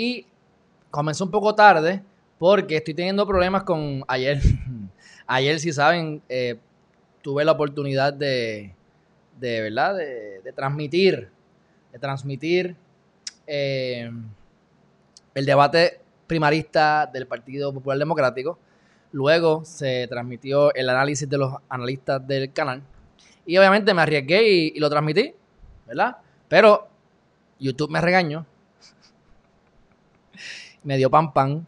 y comenzó un poco tarde porque estoy teniendo problemas con ayer. ayer, si saben, eh, tuve la oportunidad de, de verdad, de, transmitir, de transmitir eh, el debate primarista del Partido Popular Democrático. Luego se transmitió el análisis de los analistas del canal. Y obviamente me arriesgué y, y lo transmití, ¿verdad? Pero YouTube me regañó me dio pan pan.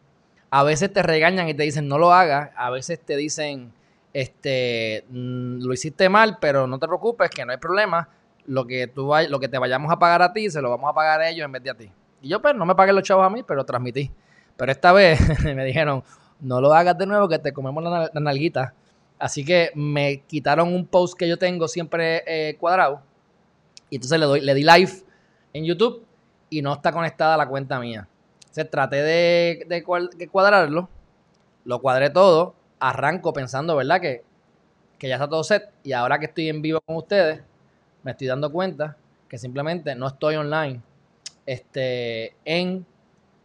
A veces te regañan y te dicen no lo hagas. A veces te dicen, este, mm, lo hiciste mal, pero no te preocupes, que no hay problema. Lo que, tú lo que te vayamos a pagar a ti, se lo vamos a pagar a ellos en vez de a ti. Y yo, pues, no me paguen los chavos a mí, pero transmití. Pero esta vez me dijeron, no lo hagas de nuevo, que te comemos la, nalguita. Así que me quitaron un post que yo tengo siempre eh, cuadrado. Y entonces le, doy, le di live en YouTube y no está conectada a la cuenta mía. Se traté de, cuadrarlo, lo cuadré todo, arranco pensando, ¿verdad? Que, que ya está todo set y ahora que estoy en vivo con ustedes, me estoy dando cuenta que simplemente no estoy online. Este, en,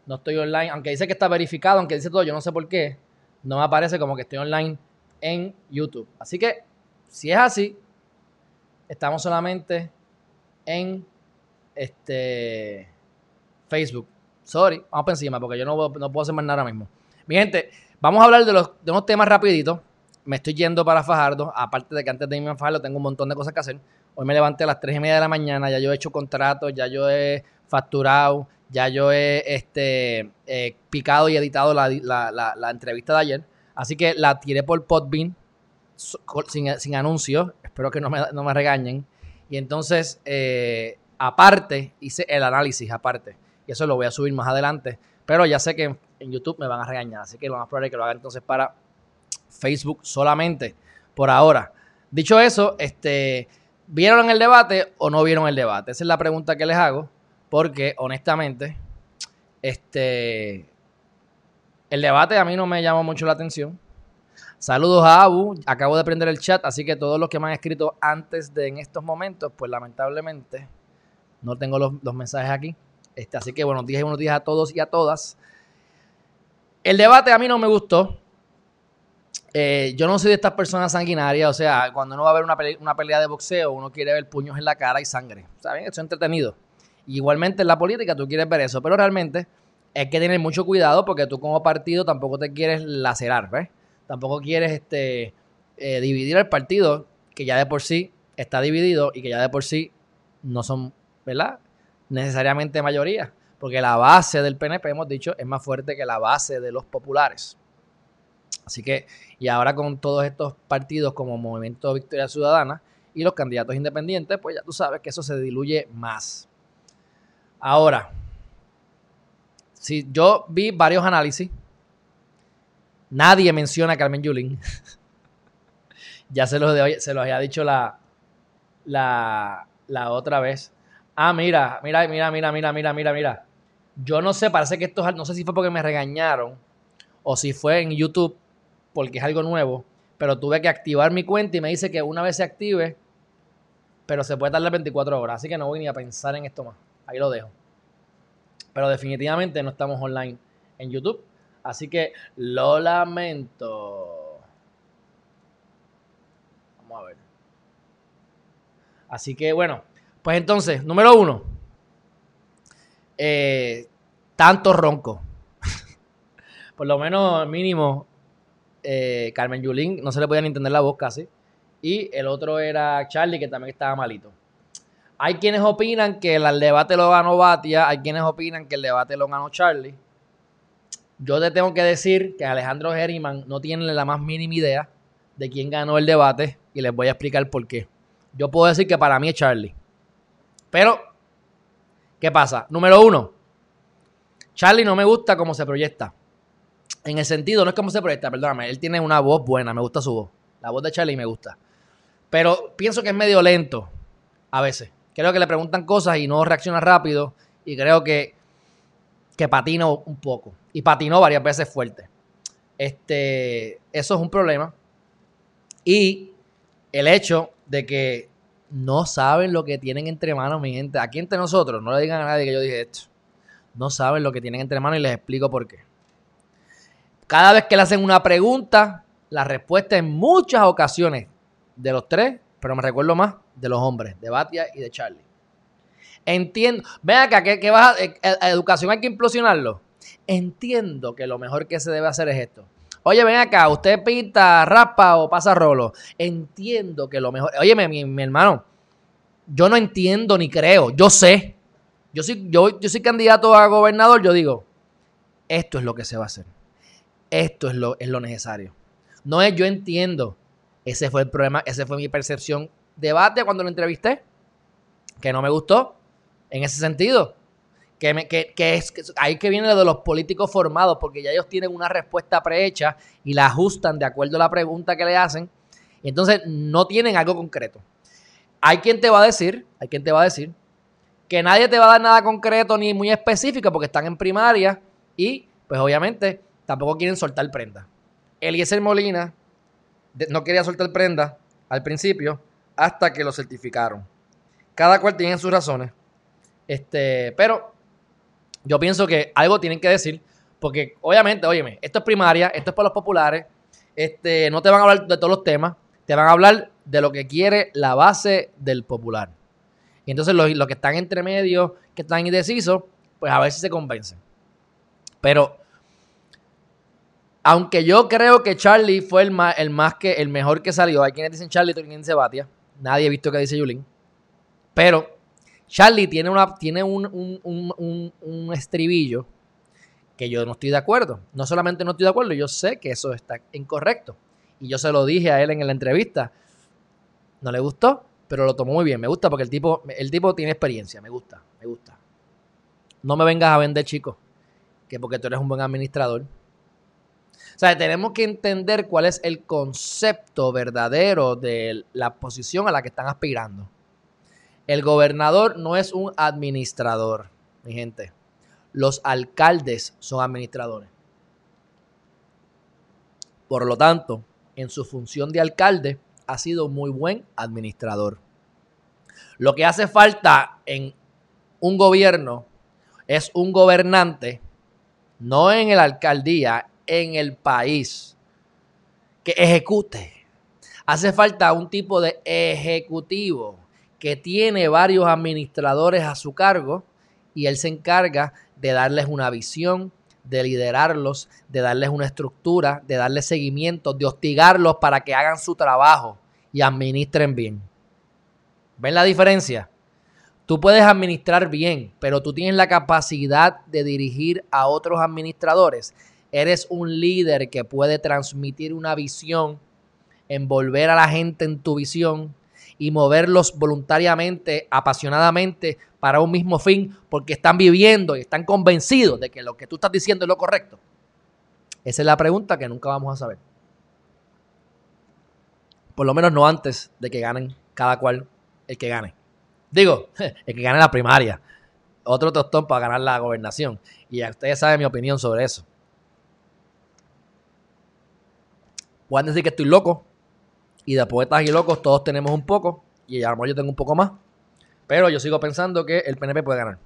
no estoy online, aunque dice que está verificado, aunque dice todo, yo no sé por qué, no me aparece como que estoy online en YouTube. Así que, si es así, estamos solamente en este Facebook. Sorry, vamos por encima porque yo no, no puedo hacer más nada ahora mismo. Mi gente, vamos a hablar de, los, de unos temas rapiditos. Me estoy yendo para Fajardo, aparte de que antes de irme a Fajardo tengo un montón de cosas que hacer. Hoy me levanté a las 3 y media de la mañana, ya yo he hecho contratos, ya yo he facturado, ya yo he este, picado y editado la, entrevista de ayer. Así que la tiré por Podbean sin, sin anuncios. Espero que no me, no me regañen. Y entonces, eh, aparte, hice el análisis aparte y eso lo voy a subir más adelante. Pero ya sé que en, YouTube me van a regañar, así que lo más probable es que lo haga entonces para Facebook solamente por ahora. Dicho eso, este, ¿vieron el debate o no vieron el debate? Esa es la pregunta que les hago, porque honestamente, este, el debate a mí no me llamó mucho la atención. Saludos a Abu, acabo de prender el chat, así que todos los que me han escrito antes de en estos momentos, pues lamentablemente no tengo los mensajes aquí. Este, así que buenos días y buenos días a todos y a todas. El debate a mí no me gustó. Eh, yo no soy de estas personas sanguinarias, o sea, cuando uno va a ver una pelea, de boxeo, uno quiere ver puños en la cara y sangre. ¿Saben? Eso es entretenido. igualmente en la política tú quieres ver eso, pero realmente hay que tener mucho cuidado porque tú como partido tampoco te quieres lacerar, ¿ves? Tampoco quieres este, eh, dividir el partido que ya de por sí está dividido y que ya de por sí no son, ¿verdad? Necesariamente mayoría, porque la base del PNP, hemos dicho, es más fuerte que la base de los populares. Así que, y ahora con todos estos partidos como Movimiento Victoria Ciudadana y los candidatos independientes, pues ya tú sabes que eso se diluye más. Ahora, si yo vi varios análisis, nadie menciona a Carmen Yulín. ya se los, se los había dicho la, la, la otra vez. Ah, mira, mira, mira, mira, mira, mira, mira, mira. Yo no sé, parece que esto es, no sé si fue porque me regañaron o si fue en YouTube porque es algo nuevo, pero tuve que activar mi cuenta y me dice que una vez se active, pero se puede tardar 24 horas, así que no voy ni a pensar en esto más. Ahí lo dejo. Pero definitivamente no estamos online en YouTube, así que lo lamento. Vamos a ver. Así que bueno, pues entonces, número uno, eh, tanto ronco. Por lo menos mínimo, eh, Carmen Yulín no se le podía entender la voz casi. Y el otro era Charlie, que también estaba malito. Hay quienes opinan que el debate lo ganó Batia, hay quienes opinan que el debate lo ganó Charlie. Yo te tengo que decir que Alejandro Geriman no tiene la más mínima idea de quién ganó el debate y les voy a explicar por qué. Yo puedo decir que para mí es Charlie. Pero, ¿qué pasa? Número uno, Charlie no me gusta cómo se proyecta. En el sentido, no es como se proyecta, perdóname. Él tiene una voz buena, me gusta su voz. La voz de Charlie me gusta. Pero pienso que es medio lento a veces. Creo que le preguntan cosas y no reacciona rápido. Y creo que, que patina un poco. Y patinó varias veces fuerte. Este, eso es un problema. Y el hecho de que no saben lo que tienen entre manos, mi gente. Aquí entre nosotros, no le digan a nadie que yo dije esto. No saben lo que tienen entre manos y les explico por qué. Cada vez que le hacen una pregunta, la respuesta en muchas ocasiones de los tres, pero me recuerdo más de los hombres, de Batia y de Charlie. Entiendo. Ven acá, ¿qué, vas a, eh, eh, educación hay que implosionarlo. Entiendo que lo mejor que se debe hacer es esto. Oye, ven acá, usted pinta, rapa o pasa rolo. Entiendo que lo mejor. Oye, mi, mi hermano, yo no entiendo ni creo, yo sé. Yo soy, yo, soy candidato a gobernador, yo digo, esto es lo que se va a hacer. Esto es lo, es lo necesario. No es yo entiendo. Ese fue el problema, esa fue mi percepción. Debate cuando lo entrevisté, que no me gustó en ese sentido. Que, me, que, que es ahí que viene lo de los políticos formados, porque ya ellos tienen una respuesta prehecha y la ajustan de acuerdo a la pregunta que le hacen. Entonces no tienen algo concreto. Hay quien te va a decir, hay quien te va a decir que nadie te va a dar nada concreto ni muy específico porque están en primaria y pues obviamente tampoco quieren soltar prenda. Eliezer Molina no quería soltar prenda al principio hasta que lo certificaron. Cada cual tiene sus razones. Este, pero yo pienso que algo tienen que decir, porque obviamente, óyeme, esto es primaria, esto es para los populares, este, no te van a hablar de todos los temas, te van a hablar de lo que quiere la base del popular. Y entonces los, los que están entre medio, que están indecisos, pues a ver si se convencen. Pero aunque yo creo que Charlie fue el más, el más que el mejor que salió. Hay quienes dicen Charlie, otros quienes dicen Batia. Nadie ha visto que dice Yulín. Pero Charlie tiene, un, estribillo que yo no estoy de acuerdo. No solamente no estoy de acuerdo, yo sé que eso está incorrecto. Y yo se lo dije a él en la entrevista. No le gustó, pero lo tomó muy bien. Me gusta porque el tipo, el tipo tiene experiencia. Me gusta, me gusta. No me vengas a vender, chicos, que porque tú eres un buen administrador o sea, tenemos que entender cuál es el concepto verdadero de la posición a la que están aspirando. El gobernador no es un administrador, mi gente. Los alcaldes son administradores. Por lo tanto, en su función de alcalde, ha sido muy buen administrador. Lo que hace falta en un gobierno es un gobernante, no en la alcaldía, en el país que ejecute. Hace falta un tipo de ejecutivo que tiene varios administradores a su cargo y él se encarga de darles una visión, de liderarlos, de darles una estructura, de darles seguimiento, de hostigarlos para que hagan su trabajo y administren bien. ¿Ven la diferencia? Tú puedes administrar bien, pero tú tienes la capacidad de dirigir a otros administradores eres un líder que puede transmitir una visión, envolver a la gente en tu visión y moverlos voluntariamente, apasionadamente para un mismo fin, porque están viviendo y están convencidos de que lo que tú estás diciendo es lo correcto. Esa es la pregunta que nunca vamos a saber. Por lo menos no antes de que ganen cada cual el que gane. Digo, el que gane la primaria. Otro tostón para ganar la gobernación. Y ya ustedes saben mi opinión sobre eso. Pueden decir que estoy loco. Y de poetas y locos todos tenemos un poco. Y a lo yo tengo un poco más. Pero yo sigo pensando que el PNP puede ganar.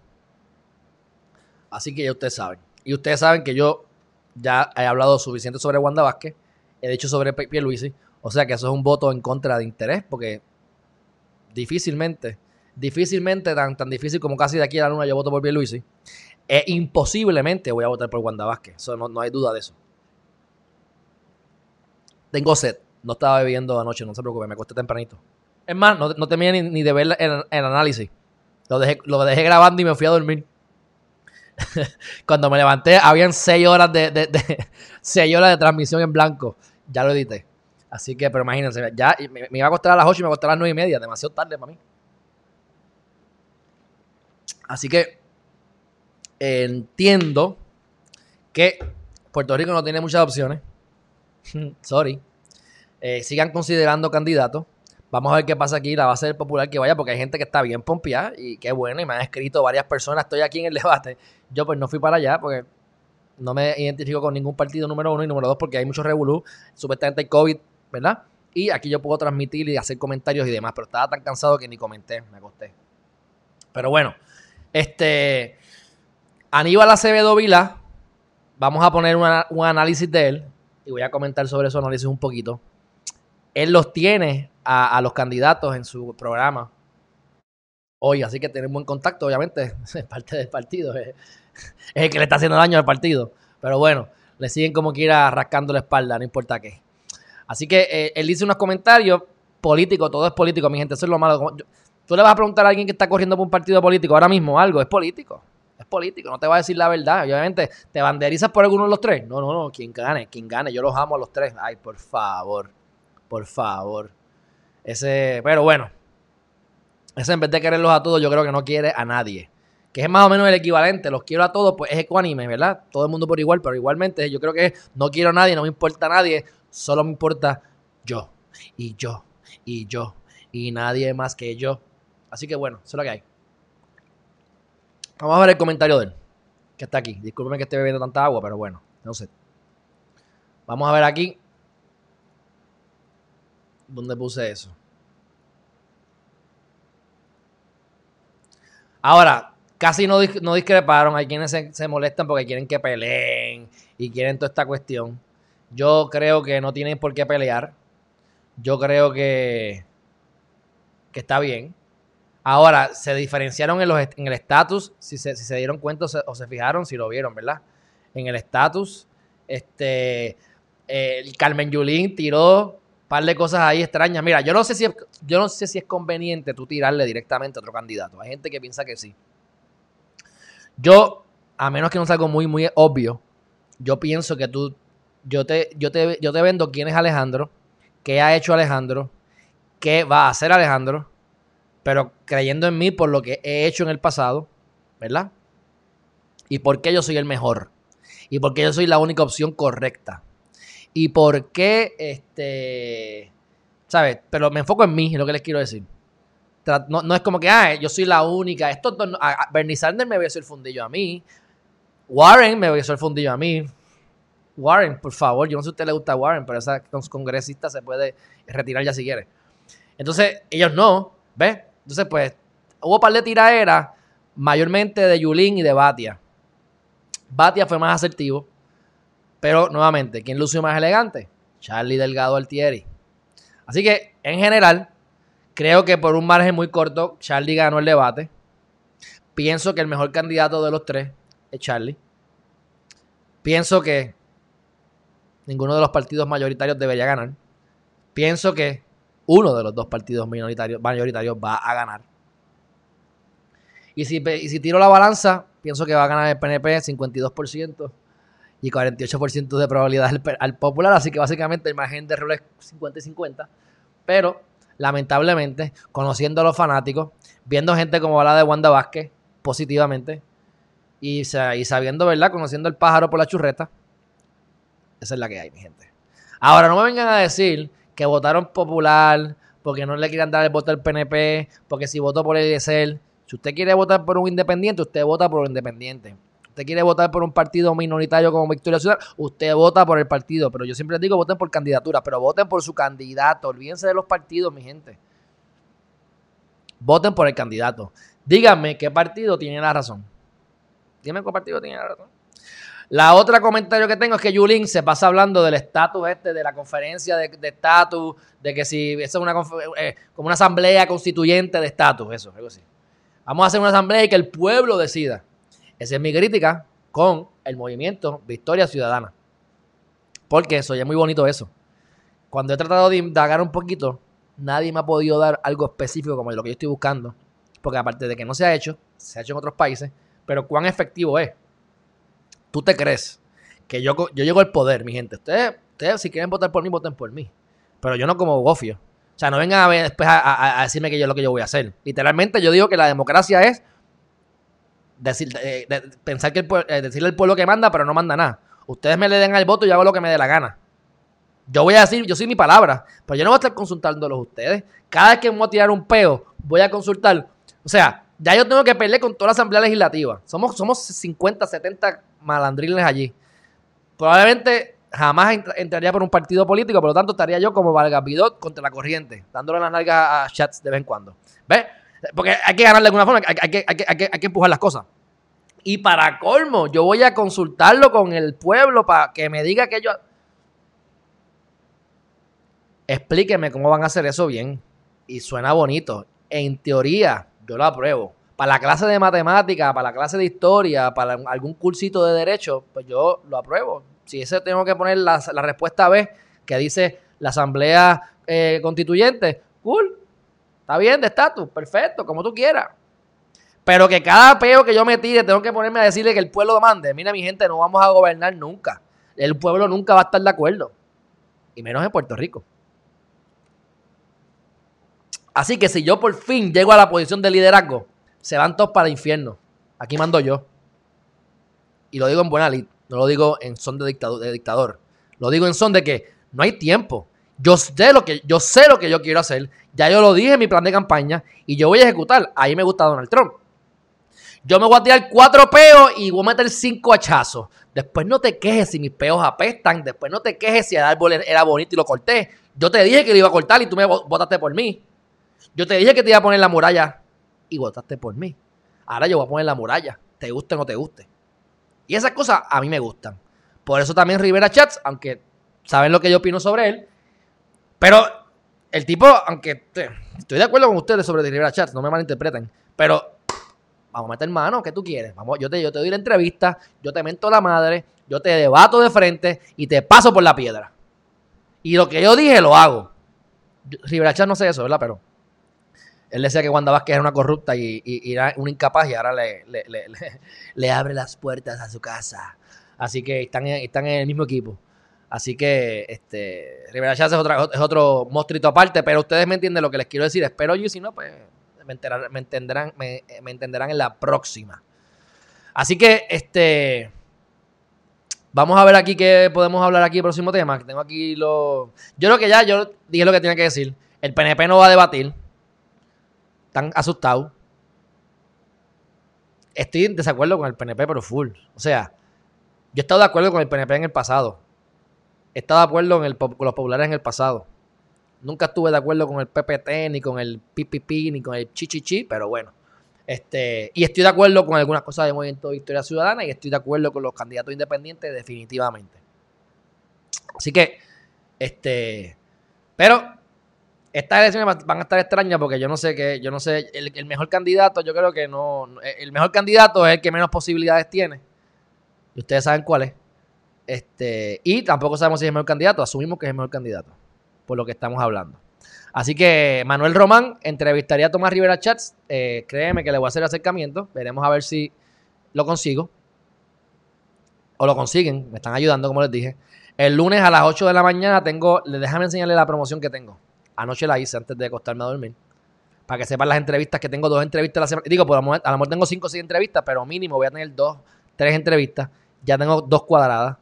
Así que ya ustedes saben. Y ustedes saben que yo ya he hablado suficiente sobre Wanda Vázquez. He dicho sobre Pierluisi. O sea que eso es un voto en contra de interés. Porque difícilmente, difícilmente, tan, tan difícil como casi de aquí a la luna yo voto por Pierluisi. E imposiblemente voy a votar por Wanda Vázquez. Eso no, no hay duda de eso. Tengo sed. No estaba bebiendo anoche, no se preocupe, me acosté tempranito. Es más, no, no temía ni, de ver el, análisis. Lo dejé, lo dejé grabando y me fui a dormir. Cuando me levanté, habían seis horas de, de, horas de transmisión en blanco. Ya lo edité. Así que, pero imagínense, ya me, iba a acostar a las 8 y me acosté a las 9 y media. Demasiado tarde para mí. Así que entiendo que Puerto Rico no tiene muchas opciones. Sorry. Eh, sigan considerando candidatos. Vamos a ver qué pasa aquí. La base del popular que vaya, porque hay gente que está bien pompeada y qué bueno. Y me han escrito varias personas. Estoy aquí en el debate. Yo, pues, no fui para allá porque no me identifico con ningún partido número uno y número dos porque hay muchos revolú. Supuestamente hay COVID, ¿verdad? Y aquí yo puedo transmitir y hacer comentarios y demás. Pero estaba tan cansado que ni comenté. Me acosté. Pero bueno, este. Aníbal Acevedo Vila. Vamos a poner un análisis de él. Y voy a comentar sobre su análisis un poquito. Él los tiene a, los candidatos en su programa hoy, así que tiene buen contacto, obviamente, es parte del partido, es, el que le está haciendo daño al partido, pero bueno, le siguen como quiera rascando la espalda, no importa qué. Así que eh, él dice unos comentarios políticos, todo es político, mi gente, eso es lo malo. Tú le vas a preguntar a alguien que está corriendo por un partido político ahora mismo algo, es político, es político, no te va a decir la verdad, obviamente, ¿te banderizas por alguno de los tres? No, no, no, quien gane, quien gane, yo los amo a los tres, ay, por favor, por favor. Ese, pero bueno, ese en vez de quererlos a todos, yo creo que no quiere a nadie. Que es más o menos el equivalente, los quiero a todos, pues es ecuánime, ¿verdad? Todo el mundo por igual, pero igualmente yo creo que no quiero a nadie, no me importa a nadie, solo me importa yo, y yo, y yo, y nadie más que yo. Así que bueno, eso es lo que hay. Vamos a ver el comentario de él, que está aquí. Discúlpeme que esté bebiendo tanta agua, pero bueno, no sé. Vamos a ver aquí ¿Dónde puse eso? Ahora, casi no, no discreparon. Hay quienes se, molestan porque quieren que peleen y quieren toda esta cuestión. Yo creo que no tienen por qué pelear. Yo creo que, que está bien. Ahora, se diferenciaron en, los, en el estatus, si se, si se dieron cuenta o se, fijaron, si lo vieron, ¿verdad? En el estatus, este, el Carmen Yulín tiró par de cosas ahí extrañas. Mira, yo no sé si es, yo no sé si es conveniente tú tirarle directamente a otro candidato. Hay gente que piensa que sí. Yo, a menos que no sea algo muy, muy obvio, yo pienso que tú, yo te, yo te, yo te vendo quién es Alejandro, qué ha hecho Alejandro, qué va a hacer Alejandro, pero creyendo en mí por lo que he hecho en el pasado, ¿verdad? Y por qué yo soy el mejor. Y por qué yo soy la única opción correcta y por qué, este, ¿sabes? Pero me enfoco en mí, es lo que les quiero decir. No, es como que, ah, yo soy la única. Esto, Bernie Sanders me el fundillo a mí. Warren me besó el fundillo a mí. Warren, por favor, yo no sé si a usted le gusta Warren, pero esa congresista se puede retirar ya si quiere. Entonces, ellos no, ¿ves? Entonces, pues, hubo un par de tiraderas, mayormente de Yulín y de Batia. Batia fue más asertivo. Pero nuevamente, ¿quién lució más elegante? Charlie Delgado Altieri. Así que, en general, creo que por un margen muy corto, Charlie ganó el debate. Pienso que el mejor candidato de los tres es Charlie. Pienso que ninguno de los partidos mayoritarios debería ganar. Pienso que uno de los dos partidos mayoritarios, mayoritarios va a ganar. Y si, y si tiro la balanza, pienso que va a ganar el PNP 52% y 48% de probabilidad al, popular. Así que básicamente el margen de error es 50 y 50. Pero lamentablemente, conociendo a los fanáticos, viendo gente como la de Wanda Vázquez positivamente y, sabiendo, ¿verdad? Conociendo el pájaro por la churreta, esa es la que hay, mi gente. Ahora, no me vengan a decir que votaron popular porque no le quieran dar el voto al PNP, porque si votó por el ESL, si usted quiere votar por un independiente, usted vota por un independiente usted quiere votar por un partido minoritario como Victoria Ciudad, usted vota por el partido. Pero yo siempre les digo, voten por candidatura, pero voten por su candidato. Olvídense de los partidos, mi gente. Voten por el candidato. Díganme qué partido tiene la razón. Díganme qué partido tiene la razón. La otra comentario que tengo es que Yulín se pasa hablando del estatus este, de la conferencia de estatus, de, que si eso es una eh, como una asamblea constituyente de estatus, eso, algo así. Vamos a hacer una asamblea y que el pueblo decida. Esa es mi crítica con el movimiento Victoria Ciudadana. Porque soy muy bonito eso. Cuando he tratado de indagar un poquito, nadie me ha podido dar algo específico como lo que yo estoy buscando. Porque aparte de que no se ha hecho, se ha hecho en otros países, pero cuán efectivo es. ¿Tú te crees que yo, yo llego al poder, mi gente? Ustedes, ustedes si quieren votar por mí, voten por mí. Pero yo no como gofio. O sea, no vengan a ver después a, a decirme que yo es lo que yo voy a hacer. Literalmente yo digo que la democracia es decir, pensar que el, decirle al pueblo que manda, pero no manda nada. Ustedes me le den al voto y hago lo que me dé la gana. Yo voy a decir, yo soy mi palabra, pero yo no voy a estar consultándolos ustedes. Cada vez que me voy a tirar un peo, voy a consultar. O sea, ya yo tengo que pelear con toda la Asamblea Legislativa. Somos, somos 50, 70 malandriles allí. Probablemente jamás entraría por un partido político, por lo tanto estaría yo como Vargas Vidot contra la corriente, dándole las nalgas a chats de vez en cuando. ¿Ves? Porque hay que ganar de alguna forma, hay, que, hay, que, hay que empujar las cosas. Y para colmo, yo voy a consultarlo con el pueblo para que me diga que yo... Explíqueme cómo van a hacer eso bien. Y suena bonito. En teoría, yo lo apruebo. Para la clase de matemática, para la clase de historia, para algún cursito de derecho, pues yo lo apruebo. Si ese tengo que poner la, respuesta B que dice la asamblea eh, constituyente, cool. Está bien de estatus, perfecto, como tú quieras. Pero que cada peo que yo me tire tengo que ponerme a decirle que el pueblo mande. Mira, mi gente, no vamos a gobernar nunca. El pueblo nunca va a estar de acuerdo. Y menos en Puerto Rico. Así que si yo por fin llego a la posición de liderazgo, se van todos para el infierno. Aquí mando yo. Y lo digo en buena lid, no lo digo en son de dictador, de dictador. Lo digo en son de que no hay tiempo. Yo sé lo que yo sé lo que yo quiero hacer. Ya yo lo dije en mi plan de campaña y yo voy a ejecutar. Ahí me gusta Donald Trump. Yo me voy a tirar cuatro peos y voy a meter cinco hachazos. Después no te quejes si mis peos apestan. Después no te quejes si el árbol era bonito y lo corté. Yo te dije que lo iba a cortar y tú me votaste por mí. Yo te dije que te iba a poner la muralla y votaste por mí. Ahora yo voy a poner la muralla, te guste o no te guste. Y esas cosas a mí me gustan. Por eso también Rivera Chats, aunque saben lo que yo opino sobre él, pero el tipo, aunque estoy de acuerdo con ustedes sobre Rivera Chats, no me malinterpreten, pero vamos a meter mano, ¿qué tú quieres? Vamos, yo te, yo te doy la entrevista, yo te mento la madre, yo te debato de frente y te paso por la piedra. Y lo que yo dije lo hago. Rivera Chats no sé eso, ¿verdad? Pero él decía que Wanda Vázquez era una corrupta y, era un incapaz y ahora le, abre las puertas a su casa. Así que están, están en el mismo equipo. Así que este Rivera Chávez es, otro monstruito aparte, pero ustedes me entienden lo que les quiero decir. Espero yo y si no, pues me, entenderán, me, entenderán en la próxima. Así que este vamos a ver aquí qué podemos hablar aquí próximo tema. Tengo aquí lo. Yo creo que ya yo dije lo que tenía que decir. El PNP no va a debatir están asustados. Estoy en desacuerdo con el PNP, pero full. O sea, yo he estado de acuerdo con el PNP en el pasado. Estado de acuerdo con los populares en el pasado. Nunca estuve de acuerdo con el PPT, ni con el PPP, ni con el Chichichi, pero bueno. Este, y estoy de acuerdo con algunas cosas del Movimiento de Victoria Ciudadana y estoy de acuerdo con los candidatos independientes definitivamente. Así que, este, pero estas elecciones van a estar extrañas porque yo no sé qué, yo no sé, el, mejor candidato, yo creo que no, el mejor candidato es el que menos posibilidades tiene. Y ustedes saben cuál es. Este, y tampoco sabemos si es el mejor candidato, asumimos que es el mejor candidato, por lo que estamos hablando. Así que Manuel Román entrevistaría a Tomás Rivera Chats. Eh, créeme que le voy a hacer acercamiento. Veremos a ver si lo consigo. O lo consiguen. Me están ayudando, como les dije. El lunes a las 8 de la mañana tengo. Déjame enseñarle la promoción que tengo. Anoche la hice antes de acostarme a dormir. Para que sepan las entrevistas que tengo, dos entrevistas la semana. Digo, por a lo mejor tengo cinco o seis entrevistas, pero mínimo voy a tener dos, tres entrevistas. Ya tengo dos cuadradas.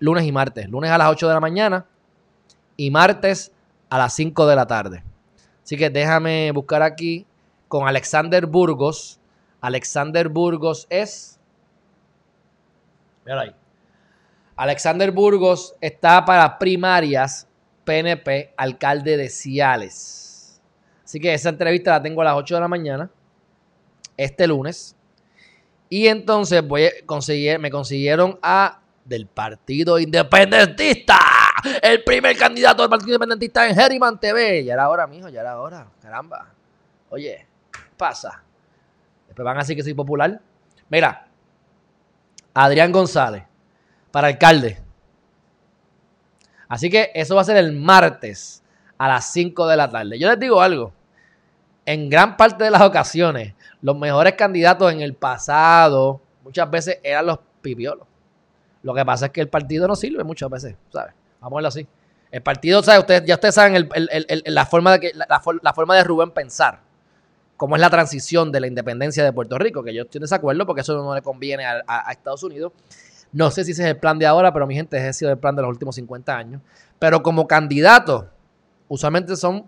Lunes y martes. Lunes a las 8 de la mañana y martes a las 5 de la tarde. Así que déjame buscar aquí con Alexander Burgos. Alexander Burgos es. Mira ahí. Alexander Burgos está para primarias PNP, alcalde de Ciales. Así que esa entrevista la tengo a las 8 de la mañana, este lunes. Y entonces voy a conseguir, me consiguieron a del Partido Independentista, el primer candidato del Partido Independentista en Herriman TV. Ya era hora, mijo, ya era hora. Caramba. Oye, ¿qué pasa? Después van a decir que soy popular. Mira, Adrián González, para alcalde. Así que eso va a ser el martes a las 5 de la tarde. Yo les digo algo. En gran parte de las ocasiones, los mejores candidatos en el pasado muchas veces eran los pipiolos. Lo que pasa es que el partido no sirve muchas veces, ¿sabes? Vamos a verlo así. El partido, ¿sabes? Ustedes, ya ustedes saben la, forma de que, la, forma de Rubén pensar. cómo es la transición de la independencia de Puerto Rico, que yo estoy en desacuerdo porque eso no le conviene a, Estados Unidos. No sé si ese es el plan de ahora, pero mi gente, ese ha sido el plan de los últimos 50 años. Pero como candidato, usualmente son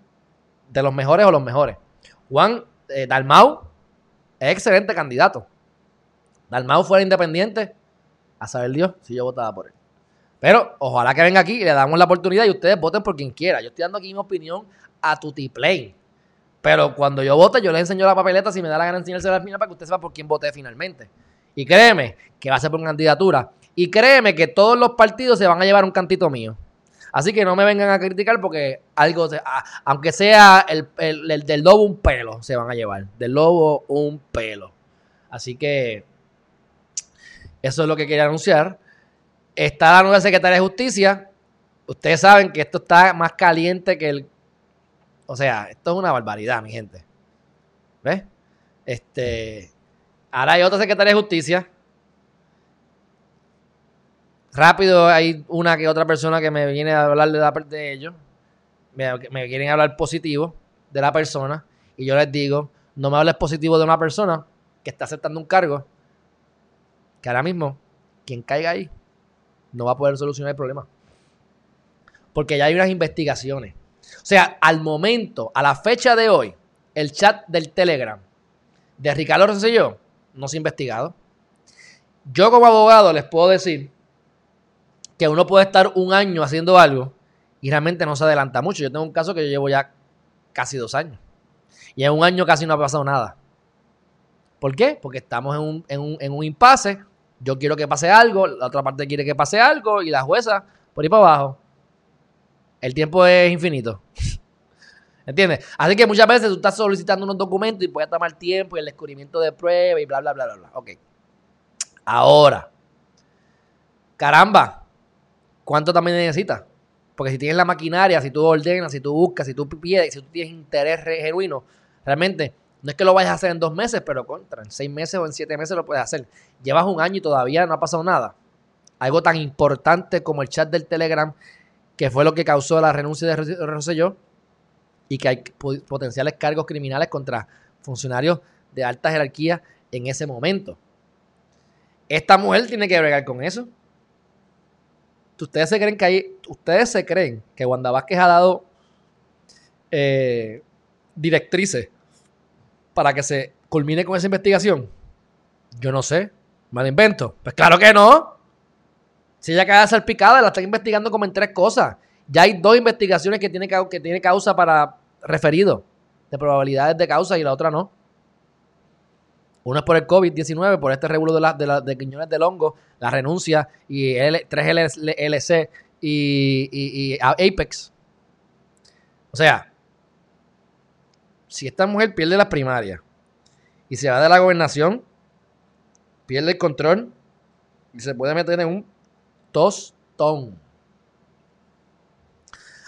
de los mejores o los mejores. Juan eh, Dalmau es excelente candidato. Dalmau fuera independiente, a saber Dios si yo votaba por él. Pero ojalá que venga aquí y le damos la oportunidad y ustedes voten por quien quiera. Yo estoy dando aquí mi opinión a Tutiplay. Pero cuando yo vote, yo les enseño la papeleta si me da la gana enseñarse la final para que usted sepa por quién voté finalmente. Y créeme que va a ser por candidatura. Y créeme que todos los partidos se van a llevar un cantito mío. Así que no me vengan a criticar porque algo, aunque sea el, del lobo un pelo, se van a llevar. Del lobo un pelo. Así que eso es lo que quería anunciar. Está la nueva secretaria de justicia. Ustedes saben que esto está más caliente que el o sea, esto es una barbaridad, mi gente. ¿Ves? Este. Ahora hay otra secretaria de justicia. Rápido hay una que otra persona que me viene a hablar de ellos. Me, me, quieren hablar positivo de la persona. Y yo les digo, no me hables positivo de una persona que está aceptando un cargo. Que ahora mismo, quien caiga ahí, no va a poder solucionar el problema. Porque ya hay unas investigaciones o sea, al momento, a la fecha de hoy, el chat del Telegram de Ricardo Rosselló no se ha investigado. Yo como abogado les puedo decir que uno puede estar un año haciendo algo y realmente no se adelanta mucho. Yo tengo un caso que yo llevo ya casi dos años. Y en un año casi no ha pasado nada. ¿Por qué? Porque estamos en un, en un, en un impasse. Yo quiero que pase algo, la otra parte quiere que pase algo y la jueza por ahí para abajo el tiempo es infinito. ¿Entiendes? Así que muchas veces tú estás solicitando unos documentos y puede tomar tiempo y el descubrimiento de prueba y bla, bla, bla, bla, bla. Ok. Ahora. Caramba. ¿Cuánto también necesitas? Porque si tienes la maquinaria, si tú ordenas, si tú buscas, si tú pides, si tú tienes interés genuino, realmente no es que lo vayas a hacer en dos meses, pero contra, en seis meses o en siete meses lo puedes hacer. Llevas un año y todavía no ha pasado nada. Algo tan importante como el chat del Telegram que fue lo que causó la renuncia de Rosselló y que hay potenciales cargos criminales contra funcionarios de alta jerarquía en ese momento. Esta mujer tiene que bregar con eso. Ustedes se creen que hay, ustedes se creen que Wanda Vázquez ha dado eh, directrices para que se culmine con esa investigación. Yo no sé. ¿Me invento? Pues claro que no. Si ella queda salpicada, la están investigando como en tres cosas. Ya hay dos investigaciones que tiene, que tiene causa para referido de probabilidades de causa y la otra no. Una es por el COVID-19, por este regulo de, la, de, la, de Quiñones del Hongo, la renuncia y L, 3 LC y, y, y Apex. O sea, si esta mujer pierde las primarias y se va de la gobernación, pierde el control y se puede meter en un tostón.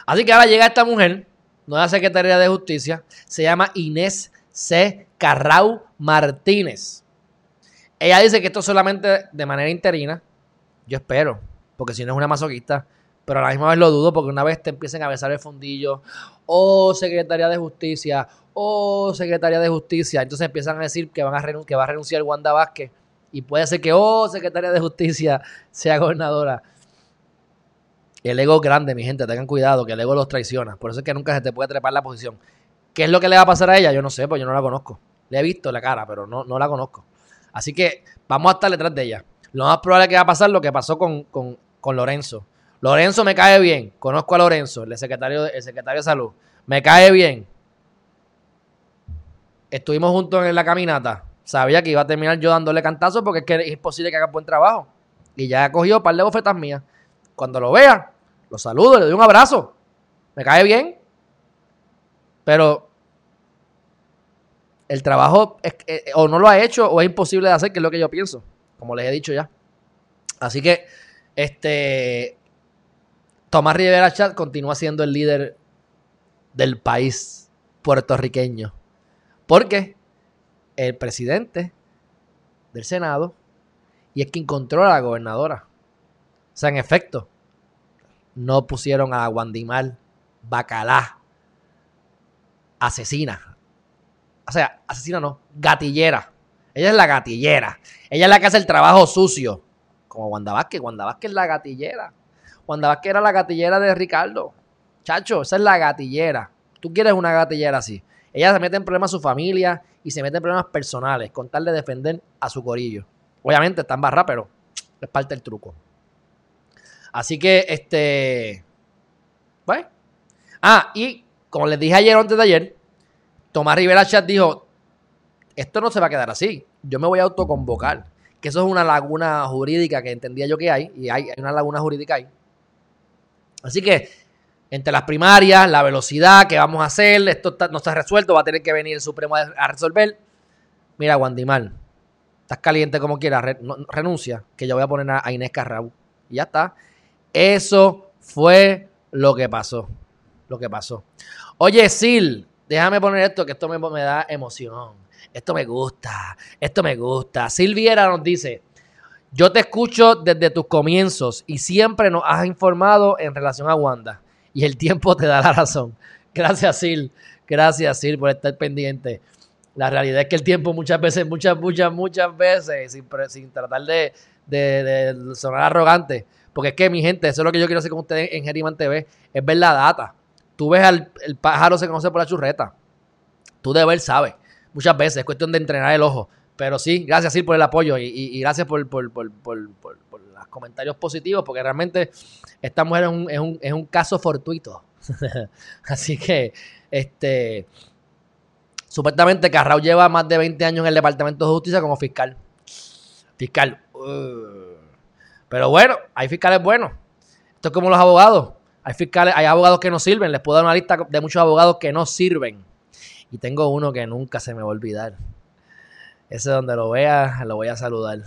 Así que ahora llega esta mujer, nueva secretaria de justicia, se llama Inés C. Carrau Martínez. Ella dice que esto solamente de manera interina. Yo espero, porque si no es una masoquista. Pero a la misma vez lo dudo porque una vez te empiecen a besar el fundillo, oh secretaria de justicia, oh secretaria de justicia, entonces empiezan a decir que, van a que va a renunciar Wanda Vázquez y puede ser que, oh, secretaria de justicia sea gobernadora. El ego es grande, mi gente, tengan cuidado, que el ego los traiciona. Por eso es que nunca se te puede trepar la posición. ¿Qué es lo que le va a pasar a ella? Yo no sé, pues yo no la conozco. Le he visto la cara, pero no, no la conozco. Así que vamos a estar detrás de ella. Lo más probable que va a pasar lo que pasó con, Lorenzo. Lorenzo me cae bien. Conozco a Lorenzo, el secretario, el secretario de salud. Me cae bien. Estuvimos juntos en la caminata sabía que iba a terminar yo dándole cantazo porque es que es imposible que haga buen trabajo. Y ya ha cogido un par de bofetas mías. Cuando lo vea, lo saludo, le doy un abrazo. Me cae bien. Pero el trabajo eh, o no lo ha hecho o es imposible de hacer, que es lo que yo pienso. Como les he dicho ya. Así que, este. Tomás Rivera Chat continúa siendo el líder del país puertorriqueño. ¿Por qué? el presidente del Senado y es quien controla a la gobernadora. O sea, en efecto, no pusieron a Guandimar Bacalá asesina o sea, asesina no, gatillera. Ella es la gatillera. Ella es la que hace el trabajo sucio. Como Wanda Vázquez. Wanda es la gatillera. Wanda era la gatillera de Ricardo. Chacho, esa es la gatillera. Tú quieres una gatillera así. Ella se mete en problemas a su familia y se mete en problemas personales con tal de defender a su corillo. Obviamente está en barra, pero es parte del truco. Así que, este. Bueno. Ah, y como les dije ayer o antes de ayer, Tomás Rivera Chat dijo: Esto no se va a quedar así. Yo me voy a autoconvocar. Que eso es una laguna jurídica que entendía yo que hay. Y hay, una laguna jurídica ahí. Así que, entre las primarias, la velocidad que vamos a hacer, esto no está resuelto, va a tener que venir el Supremo a, resolver. Mira, Guandimar, estás caliente como quieras, renuncia, que yo voy a poner a, Inés Carrau. Y ya está. Eso fue lo que pasó. Lo que pasó. Oye, Sil, déjame poner esto, que esto me, me da emoción. Esto me gusta. Esto me gusta. Silviera nos dice. Yo te escucho desde tus comienzos y siempre nos has informado en relación a Wanda. Y el tiempo te da la razón. Gracias, Sil. Gracias, Sil, por estar pendiente. La realidad es que el tiempo muchas veces, muchas, muchas, muchas veces, sin, sin tratar de, de sonar arrogante, porque es que, mi gente, eso es lo que yo quiero hacer con ustedes en Geriman TV, es ver la data. Tú ves al el pájaro se conoce por la churreta. Tú de ver sabes. Muchas veces es cuestión de entrenar el ojo. Pero sí, gracias sí por el apoyo y, gracias por, por, los comentarios positivos, porque realmente esta mujer es un, es un, es un caso fortuito. Así que, este, supuestamente Carrao lleva más de 20 años en el Departamento de Justicia como fiscal. Fiscal. Pero bueno, hay fiscales buenos. Esto es como los abogados. Hay fiscales, hay abogados que no sirven. Les puedo dar una lista de muchos abogados que no sirven. Y tengo uno que nunca se me va a olvidar. Ese donde lo vea, lo voy a saludar.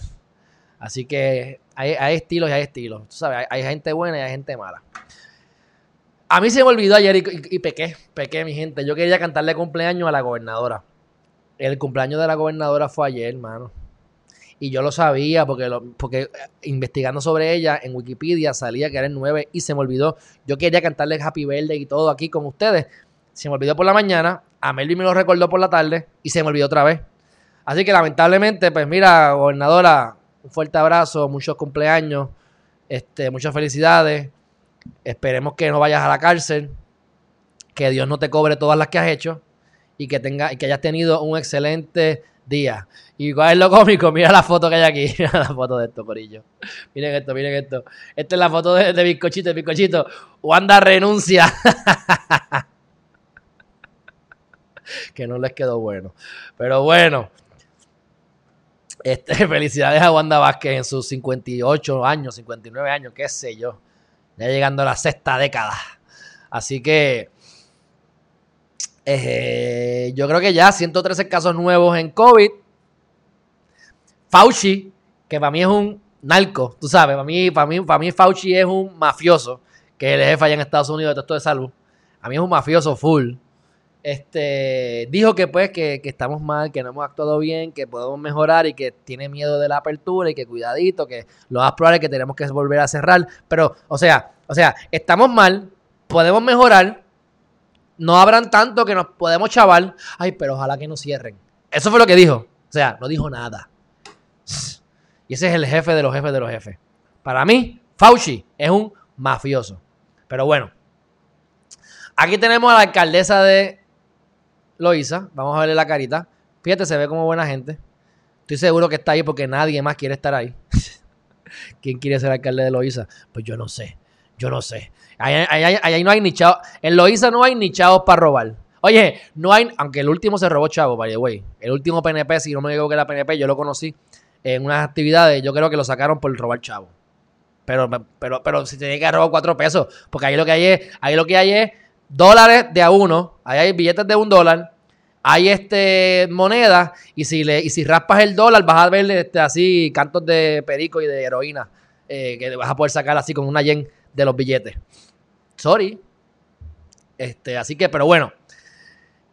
Así que hay, estilos y hay estilos. Tú sabes, hay, gente buena y hay gente mala. A mí se me olvidó ayer y, pequé, pequé, mi gente. Yo quería cantarle cumpleaños a la gobernadora. El cumpleaños de la gobernadora fue ayer, hermano. Y yo lo sabía porque, porque eh, investigando sobre ella en Wikipedia salía que era el 9 y se me olvidó. Yo quería cantarle Happy Birthday y todo aquí con ustedes. Se me olvidó por la mañana. A Melvin me lo recordó por la tarde y se me olvidó otra vez. Así que lamentablemente, pues mira, gobernadora, un fuerte abrazo, muchos cumpleaños, este, muchas felicidades. Esperemos que no vayas a la cárcel, que Dios no te cobre todas las que has hecho y que tenga y que hayas tenido un excelente día. ¿Y cuál es lo cómico? Mira la foto que hay aquí. Mira la foto de esto, Corillo. Miren esto, miren esto. Esta es la foto de, de Bizcochito, de Bizcochito. Wanda renuncia. que no les quedó bueno. Pero bueno. Este, felicidades a Wanda Vázquez en sus 58 años, 59 años, qué sé yo. Ya llegando a la sexta década. Así que eh, yo creo que ya 113 casos nuevos en COVID. Fauci, que para mí es un narco, tú sabes, para mí, para mí, para mí Fauci es un mafioso, que es el jefe allá en Estados Unidos de todo esto de salud. A mí es un mafioso full. Este, dijo que pues que, que, estamos mal, que no hemos actuado bien, que podemos mejorar y que tiene miedo de la apertura y que cuidadito, que lo más probable es que tenemos que volver a cerrar. Pero, o sea, o sea, estamos mal, podemos mejorar, no abran tanto que nos podemos chaval. Ay, pero ojalá que no cierren. Eso fue lo que dijo. O sea, no dijo nada. Y ese es el jefe de los jefes de los jefes. Para mí, Fauci es un mafioso. Pero bueno. Aquí tenemos a la alcaldesa de Loiza. Vamos a verle la carita. Fíjate, se ve como buena gente. Estoy seguro que está ahí porque nadie más quiere estar ahí. ¿Quién quiere ser alcalde de Loiza? Pues yo no sé. Yo no sé. Ahí, no hay ni chavos. En Loiza no hay ni chavos para robar. Oye, no hay. Aunque el último se robó chavo, by the way. El último PNP, si no me digo que era PNP, yo lo conocí en unas actividades. Yo creo que lo sacaron por robar chavo. Pero, pero, pero si tenía que robar cuatro pesos. Porque ahí lo que hay es. Ahí lo que hay es dólares de a uno. Ahí hay billetes de un dólar. Hay este moneda. Y si le, y si raspas el dólar, vas a ver este, así cantos de perico y de heroína. Eh, que vas a poder sacar así con una yen de los billetes. Sorry. Este, así que, pero bueno.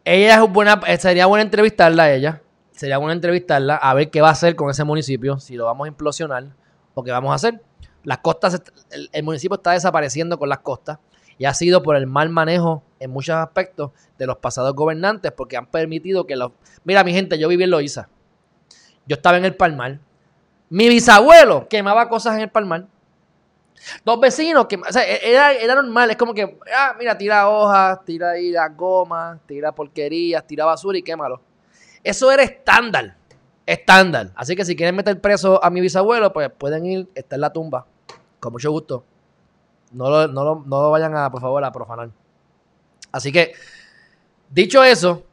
Ella es buena, eh, sería buena entrevistarla a ella. Sería buena entrevistarla a ver qué va a hacer con ese municipio, si lo vamos a implosionar o qué vamos a hacer. Las costas, el, municipio está desapareciendo con las costas Y ha sido por el mal manejo en muchos aspectos de los pasados gobernantes porque han permitido que los... Mira, mi gente, yo viví en Loíza. Yo estaba en el Palmar. Mi bisabuelo quemaba cosas en el Palmar. Dos vecinos que, o sea, e-, era, era normal, es como que, ah, mira, tira hojas, tira ahí las gomas, tira porquerías, tira basura y quémalo. Eso era estándar, estándar. Así que si quieren meter preso a mi bisabuelo, pues pueden ir, está en la tumba, con mucho gusto. No lo, no lo, no lo vayan a, por favor, a profanar. Así que, dicho eso,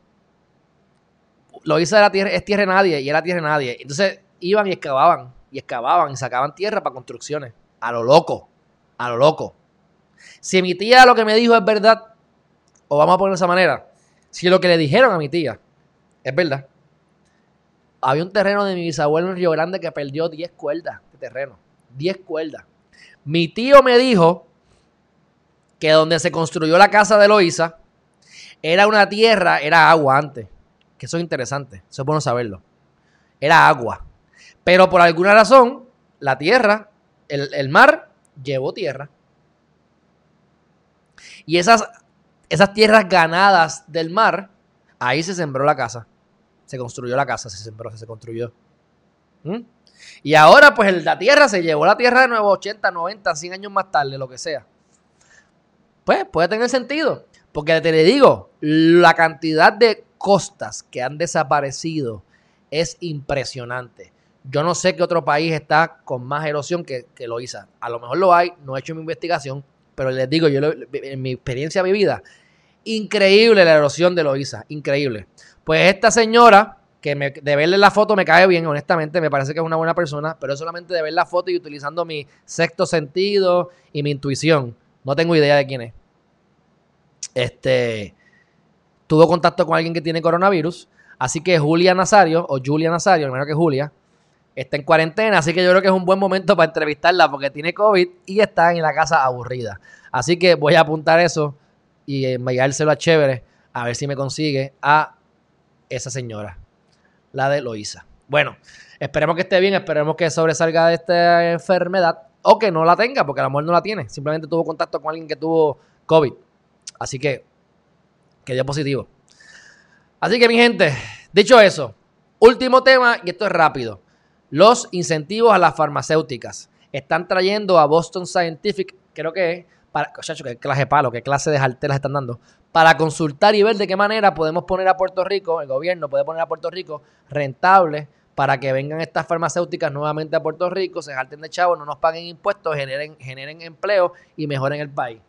lo hice de la tierra, es tierra de nadie y era tierra de nadie. Entonces iban y excavaban, y excavaban y sacaban tierra para construcciones a lo loco, a lo loco. Si mi tía lo que me dijo es verdad, o vamos a poner de esa manera, si lo que le dijeron a mi tía es verdad, había un terreno de mi bisabuelo en Río Grande que perdió 10 cuerdas de terreno, 10 cuerdas. Mi tío me dijo que donde se construyó la casa de Loíza era una tierra, era agua antes, que eso es interesante, eso es bueno saberlo, era agua. Pero por alguna razón, la tierra el, mar llevó tierra. Y esas, esas tierras ganadas del mar, ahí se sembró la casa. Se construyó la casa, se sembró, se construyó. ¿Mm? Y ahora, pues la tierra se llevó la tierra de nuevo 80, 90, 100 años más tarde, lo que sea. Pues puede tener sentido. Porque te le digo, la cantidad de costas que han desaparecido es impresionante. Yo no sé qué otro país está con más erosión que, que Loiza. A lo mejor lo hay, no he hecho mi investigación, pero les digo, yo en mi experiencia vivida, increíble la erosión de Loiza, increíble. Pues esta señora, que de verle la foto me cae bien, honestamente, me parece que es una buena persona, pero solamente de ver la foto y utilizando mi sexto sentido y mi intuición. No tengo idea de quién es. Este tuvo contacto con alguien que tiene coronavirus. Así que Julia Nazario, o Julia Nazario, primero que Julia, está en cuarentena, así que yo creo que es un buen momento para entrevistarla porque tiene COVID y está en la casa aburrida. Así que voy a apuntar eso y enviárselo a Chévere a ver si me consigue a esa señora, la de Loisa. Bueno, esperemos que esté bien, esperemos que sobresalga de esta enfermedad o que no la tenga, porque la mujer no la tiene, simplemente tuvo contacto con alguien que tuvo COVID. Así que, que positivo. Así que mi gente, dicho eso, último tema y esto es rápido. Los incentivos a las farmacéuticas están trayendo a Boston Scientific, creo que para, chacho, qué clase de palo, qué clase de jartelas están dando, para consultar y ver de qué manera podemos poner a Puerto Rico, el gobierno puede poner a Puerto Rico rentable para que vengan estas farmacéuticas nuevamente a Puerto Rico, se jalten de chavos, no nos paguen impuestos, generen, generen empleo y mejoren el país.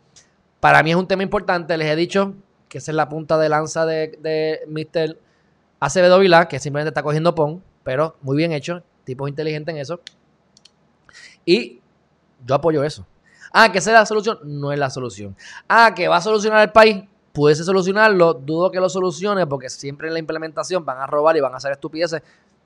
Para mí es un tema importante, les he dicho que esa es la punta de lanza de, de Mr. Acevedo Vilá, que simplemente está cogiendo PON, pero muy bien hecho, tipos inteligentes en eso. Y yo apoyo eso. Ah, que esa es la solución, no es la solución. Ah, que va a solucionar el país, puede solucionarlo, dudo que lo solucione porque siempre en la implementación van a robar y van a hacer estupideces,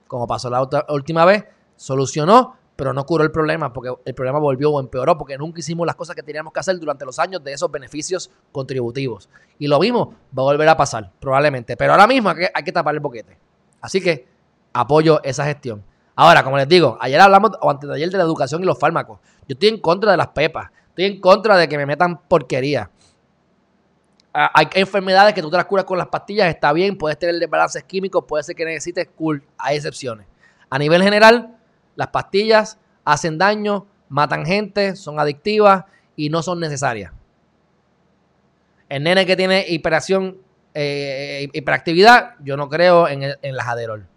como pasó la última vez, solucionó, pero no curó el problema porque el problema volvió o empeoró porque nunca hicimos las cosas que teníamos que hacer durante los años de esos beneficios contributivos. Y lo mismo va a volver a pasar, probablemente, pero ahora mismo hay que, hay que tapar el boquete. Así que apoyo esa gestión. Ahora, como les digo, ayer hablamos, o antes de ayer, de la educación y los fármacos. Yo estoy en contra de las pepas. Estoy en contra de que me metan porquería. Ah, hay enfermedades que tú te las curas con las pastillas, está bien, puedes tener desbalances químicos, puede ser que necesites cool, hay excepciones. A nivel general, las pastillas hacen daño, matan gente, son adictivas y no son necesarias. El nene que tiene hiperacción, eh, hiperactividad, yo no creo en, en las Aderol.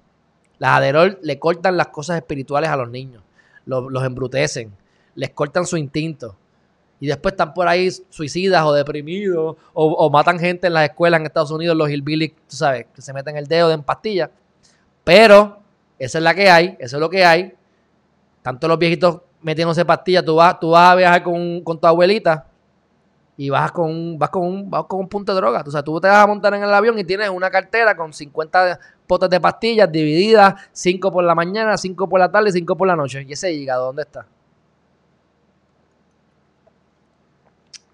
Las Aderol le cortan las cosas espirituales a los niños, los, embrutecen, les cortan su instinto. Y después están por ahí suicidas o deprimidos o, matan gente en las escuelas en Estados Unidos, los hillbillies, tú sabes, que se meten el dedo en pastillas. Pero esa es la que hay, eso es lo que hay. Tanto los viejitos metiéndose pastillas, tú vas, tú vas a viajar con, con tu abuelita y vas con un, vas con un, vas con un punto de droga. O sea, tú te vas a montar en el avión y tienes una cartera con 50 potes de pastillas divididas, 5 por la mañana, 5 por la tarde y 5 por la noche. ¿Y ese hígado dónde está?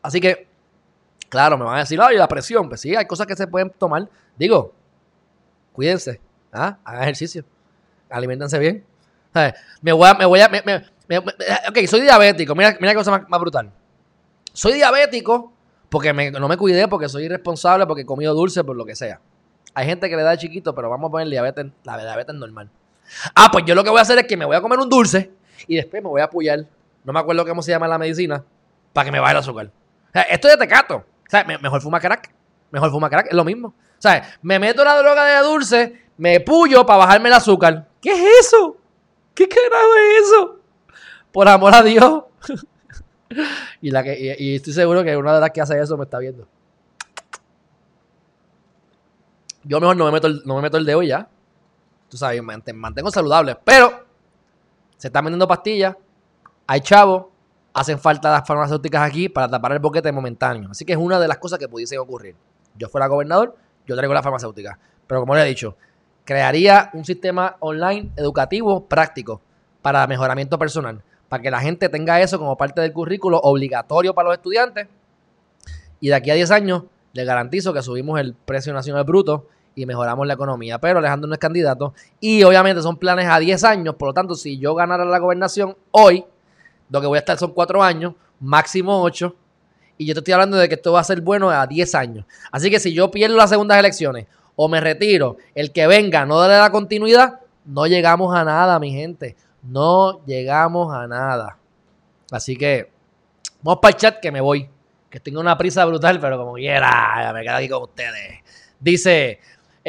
Así que, claro, me van a decir, ay, la presión. Pues sí, hay cosas que se pueden tomar. Digo, cuídense, ¿ah? hagan ejercicio, alimentense bien. Me voy a, me voy a, ok, soy diabético, mira, mira qué cosa más brutal. Soy diabético Porque no me cuidé, porque soy irresponsable, porque he comido dulce, por lo que sea. Hay gente que le da de chiquito, pero vamos a poner diabetes, la diabetes normal. Ah, pues yo lo que voy a hacer es que me voy a comer un dulce y después me voy a apoyar. No me acuerdo cómo se llama la medicina, para que me baje el azúcar. Esto es de tecato. O sea, mejor fuma crack. Mejor fuma crack, es lo mismo. O sea, me meto la droga de dulce, me puyo para bajarme el azúcar. ¿Qué es eso? ¿Qué carajo es eso? Por amor a Dios. y, la que, y, estoy seguro que una de las que hace eso me está viendo. Yo mejor no me meto el, no me meto el dedo ya. Tú sabes, me mantengo saludable. Pero se están vendiendo pastillas. Hay chavos. Hacen falta las farmacéuticas aquí para tapar el boquete momentáneo. Así que es una de las cosas que pudiesen ocurrir. Yo fuera gobernador, yo traigo la farmacéutica. Pero como le he dicho, crearía un sistema online educativo práctico para mejoramiento personal, para que la gente tenga eso como parte del currículo obligatorio para los estudiantes. Y de aquí a 10 años les garantizo que subimos el precio nacional bruto y mejoramos la economía. Pero Alejandro no es candidato y obviamente son planes a 10 años, por lo tanto, si yo ganara la gobernación hoy, lo que voy a estar son 4 años, máximo 8, y yo te estoy hablando de que esto va a ser bueno a 10 años. Así que si yo pierdo las segundas elecciones o me retiro, el que venga no darle la continuidad, no llegamos a nada, mi gente. No llegamos a nada. Así que vamos para el chat que me voy. Que tengo una prisa brutal, pero como quiera, me quedo aquí con ustedes. Dice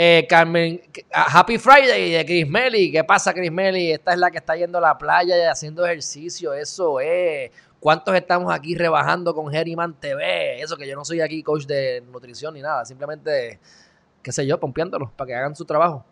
eh, Carmen, Happy Friday de Chris Melly. ¿Qué pasa, Chris Melly? Esta es la que está yendo a la playa y haciendo ejercicio. Eso es. ¿Cuántos estamos aquí rebajando con Geriman TV? Eso que yo no soy aquí coach de nutrición ni nada, simplemente, qué sé yo, pompeándolos para que hagan su trabajo.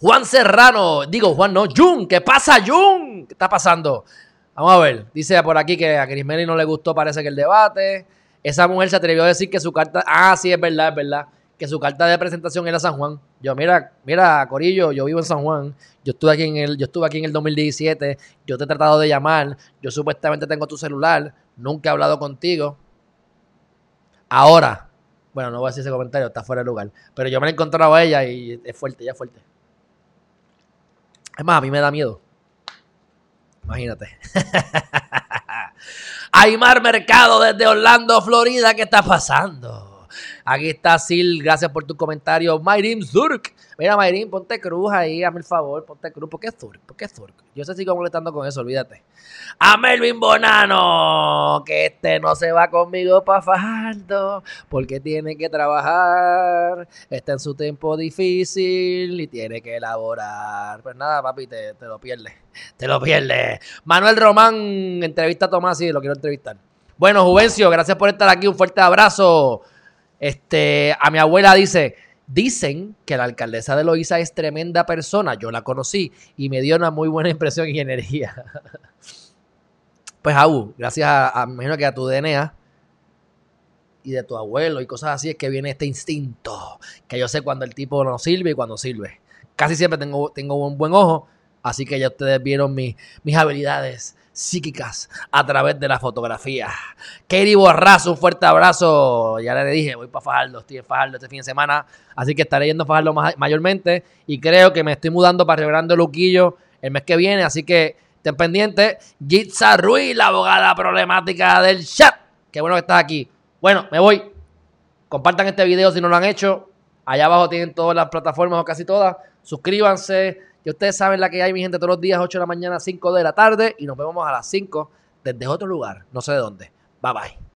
Juan Serrano, digo Juan, no, Jun, ¿qué pasa, Jun? ¿Qué está pasando? Vamos a ver, dice por aquí que a Chris Mary no le gustó, parece que el debate. Esa mujer se atrevió a decir que su carta, ah, sí, es verdad, es verdad que su carta de presentación era San Juan. Yo, mira, mira, Corillo, yo vivo en San Juan. Yo estuve aquí en el, yo estuve aquí en el 2017. Yo te he tratado de llamar. Yo supuestamente tengo tu celular. Nunca he hablado contigo. Ahora, bueno, no voy a decir ese comentario, está fuera de lugar. Pero yo me he encontrado a ella y es fuerte, ya es fuerte. Es más, a mí me da miedo. Imagínate. Aymar Mercado desde Orlando, Florida, ¿qué está pasando? Aquí está Sil, gracias por tu comentario. Mayrim Zurk. Mira, Mayrim, ponte cruz ahí, hazme el favor, ponte cruz. ¿Por qué Zurk? ¿Por qué Zurk? Yo se sigo molestando con eso, olvídate. A Melvin Bonano, que este no se va conmigo para Fajardo, porque tiene que trabajar, está en su tiempo difícil y tiene que elaborar. Pues nada, papi, te, te lo pierdes, te lo pierdes. Manuel Román, entrevista a Tomás, sí, lo quiero entrevistar. Bueno, Juvencio, gracias por estar aquí, un fuerte abrazo. Este, a mi abuela dice, dicen que la alcaldesa de Loíza es tremenda persona. Yo la conocí y me dio una muy buena impresión y energía. pues, Abu, gracias a, a, que a tu DNA y de tu abuelo y cosas así es que viene este instinto. Que yo sé cuando el tipo no sirve y cuando sirve. Casi siempre tengo, tengo un buen ojo. Así que ya ustedes vieron mis habilidades psíquicas a través de la fotografía. Katie Borrazo, un fuerte abrazo. Ya le dije, voy para Fajardo, estoy en Fajardo este fin de semana, así que estaré yendo a Fajardo mayormente y creo que me estoy mudando para Grande Luquillo el mes que viene, así que estén pendientes. Jitsa Ruiz, la abogada problemática del chat. Qué bueno que estás aquí. Bueno, me voy. Compartan este video si no lo han hecho. Allá abajo tienen todas las plataformas o casi todas. Suscríbanse y ustedes saben la que hay, mi gente, todos los días, 8 de la mañana, 5 de la tarde. Y nos vemos a las 5 desde otro lugar, no sé de dónde. Bye bye.